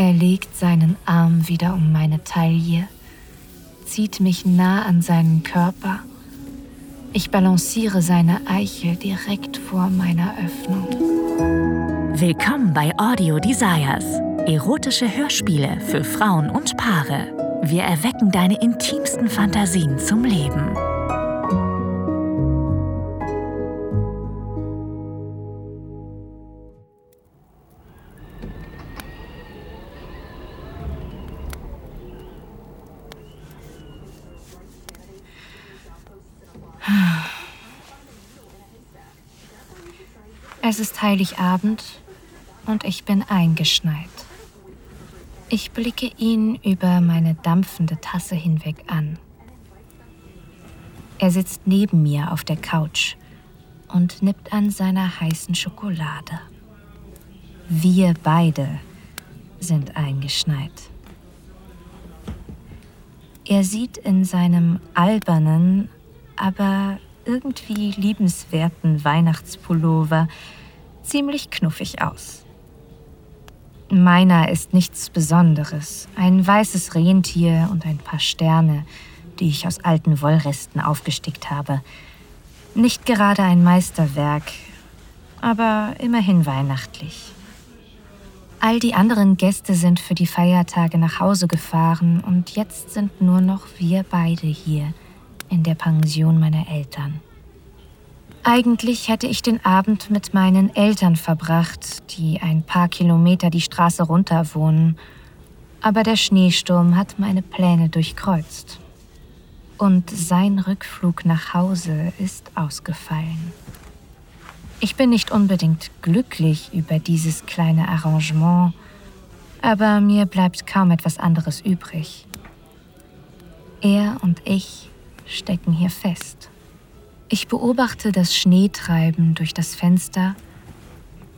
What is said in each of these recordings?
Er legt seinen Arm wieder um meine Taille, zieht mich nah an seinen Körper. Ich balanciere seine Eichel direkt vor meiner Öffnung. Willkommen bei Audio Desires. Erotische Hörspiele für Frauen und Paare. Wir erwecken deine intimsten Fantasien zum Leben. Es ist Heiligabend und ich bin eingeschneit. Ich blicke ihn über meine dampfende Tasse hinweg an. Er sitzt neben mir auf der Couch und nippt an seiner heißen Schokolade. Wir beide sind eingeschneit. Er sieht in seinem albernen, aber irgendwie liebenswerten Weihnachtspullover ziemlich knuffig aus. Meiner ist nichts Besonderes. Ein weißes Rentier und ein paar Sterne, die ich aus alten Wollresten aufgestickt habe. Nicht gerade ein Meisterwerk, aber immerhin weihnachtlich. All die anderen Gäste sind für die Feiertage nach Hause gefahren und jetzt sind nur noch wir beide hier in der Pension meiner Eltern. Eigentlich hätte ich den Abend mit meinen Eltern verbracht, die ein paar Kilometer die Straße runter wohnen, aber der Schneesturm hat meine Pläne durchkreuzt. Und sein Rückflug nach Hause ist ausgefallen. Ich bin nicht unbedingt glücklich über dieses kleine Arrangement, aber mir bleibt kaum etwas anderes übrig. Er und ich stecken hier fest. Ich beobachte das Schneetreiben durch das Fenster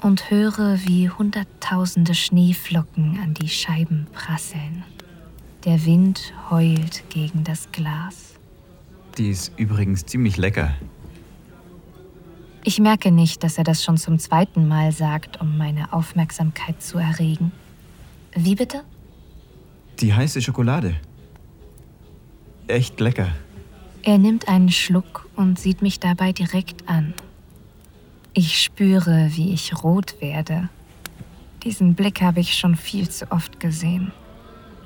und höre, wie hunderttausende Schneeflocken an die Scheiben prasseln. Der Wind heult gegen das Glas. Die ist übrigens ziemlich lecker. Ich merke nicht, dass er das schon zum zweiten Mal sagt, um meine Aufmerksamkeit zu erregen. Wie bitte? Die heiße Schokolade. Echt lecker. Er nimmt einen Schluck und sieht mich dabei direkt an. Ich spüre, wie ich rot werde. Diesen Blick habe ich schon viel zu oft gesehen.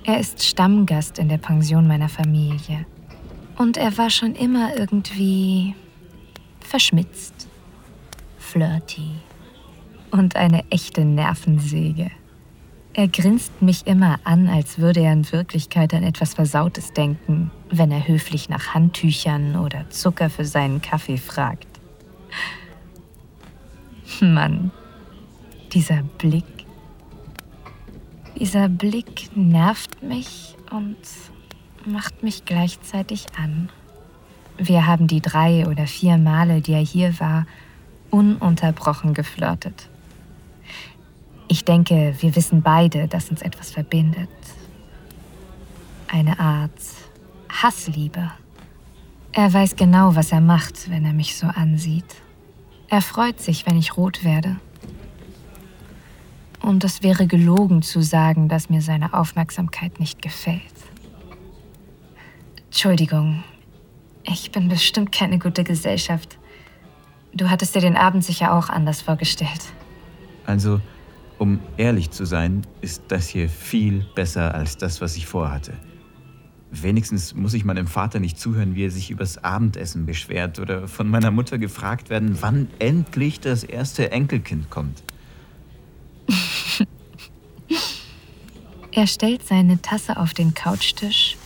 Er ist Stammgast in der Pension meiner Familie. Und er war schon immer irgendwie verschmitzt, flirty und eine echte Nervensäge. Er grinst mich immer an, als würde er in Wirklichkeit an etwas Versautes denken, wenn er höflich nach Handtüchern oder Zucker für seinen Kaffee fragt. Mann, dieser Blick. Dieser Blick nervt mich und macht mich gleichzeitig an. Wir haben die drei oder vier Male, die er hier war, ununterbrochen geflirtet. Ich denke, wir wissen beide, dass uns etwas verbindet. Eine Art Hassliebe. Er weiß genau, was er macht, wenn er mich so ansieht. Er freut sich, wenn ich rot werde. Und es wäre gelogen zu sagen, dass mir seine Aufmerksamkeit nicht gefällt. Entschuldigung, ich bin bestimmt keine gute Gesellschaft. Du hattest dir den Abend sicher auch anders vorgestellt. Also, um ehrlich zu sein, ist das hier viel besser als das, was ich vorhatte. Wenigstens muss ich meinem Vater nicht zuhören, wie er sich übers Abendessen beschwert oder von meiner Mutter gefragt werden, wann endlich das erste Enkelkind kommt. er stellt seine Tasse auf den Couchtisch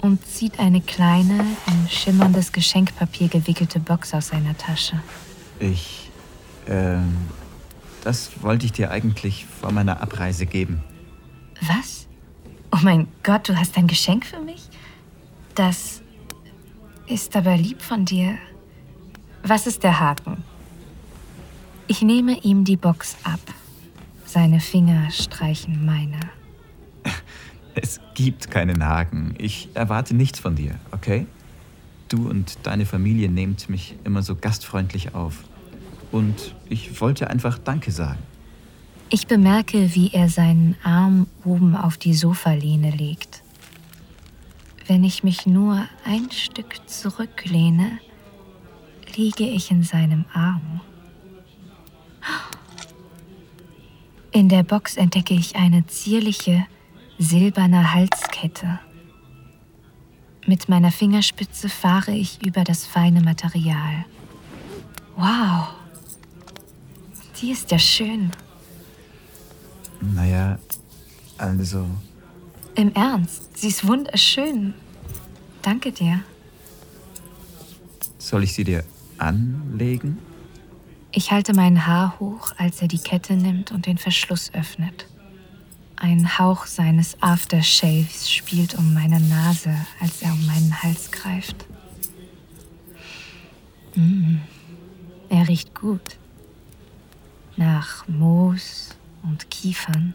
und zieht eine kleine, in schimmerndes Geschenkpapier gewickelte Box aus seiner Tasche. Ich, ähm, das wollte ich dir eigentlich vor meiner Abreise geben. Was? Oh mein Gott, du hast ein Geschenk für mich? Das ist aber lieb von dir. Was ist der Haken? Ich nehme ihm die Box ab. Seine Finger streichen meine. Es gibt keinen Haken. Ich erwarte nichts von dir, okay? Du und deine Familie nehmt mich immer so gastfreundlich auf. Und ich wollte einfach Danke sagen. Ich bemerke, wie er seinen Arm oben auf die Sofalehne legt. Wenn ich mich nur ein Stück zurücklehne, liege ich in seinem Arm. In der Box entdecke ich eine zierliche, silberne Halskette. Mit meiner Fingerspitze fahre ich über das feine Material. Wow, die ist ja schön. Naja, also. Im Ernst, sie ist wunderschön. Danke dir. Soll ich sie dir anlegen? Ich halte mein Haar hoch, als er die Kette nimmt und den Verschluss öffnet. Ein Hauch seines Aftershaves spielt um meine Nase, als er um meinen Hals greift. Mm, er riecht gut. Nach Moos und Kiefern.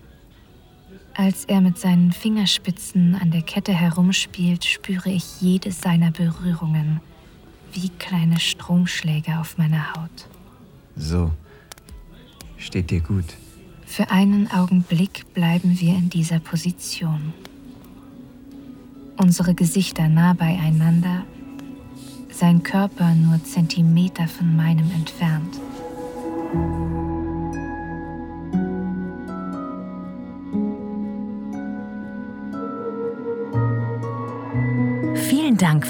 Als er mit seinen Fingerspitzen an der Kette herumspielt, spüre ich jede seiner Berührungen wie kleine Stromschläge auf meiner Haut. So, steht dir gut. Für einen Augenblick bleiben wir in dieser Position. Unsere Gesichter nah beieinander, sein Körper nur Zentimeter von meinem entfernt.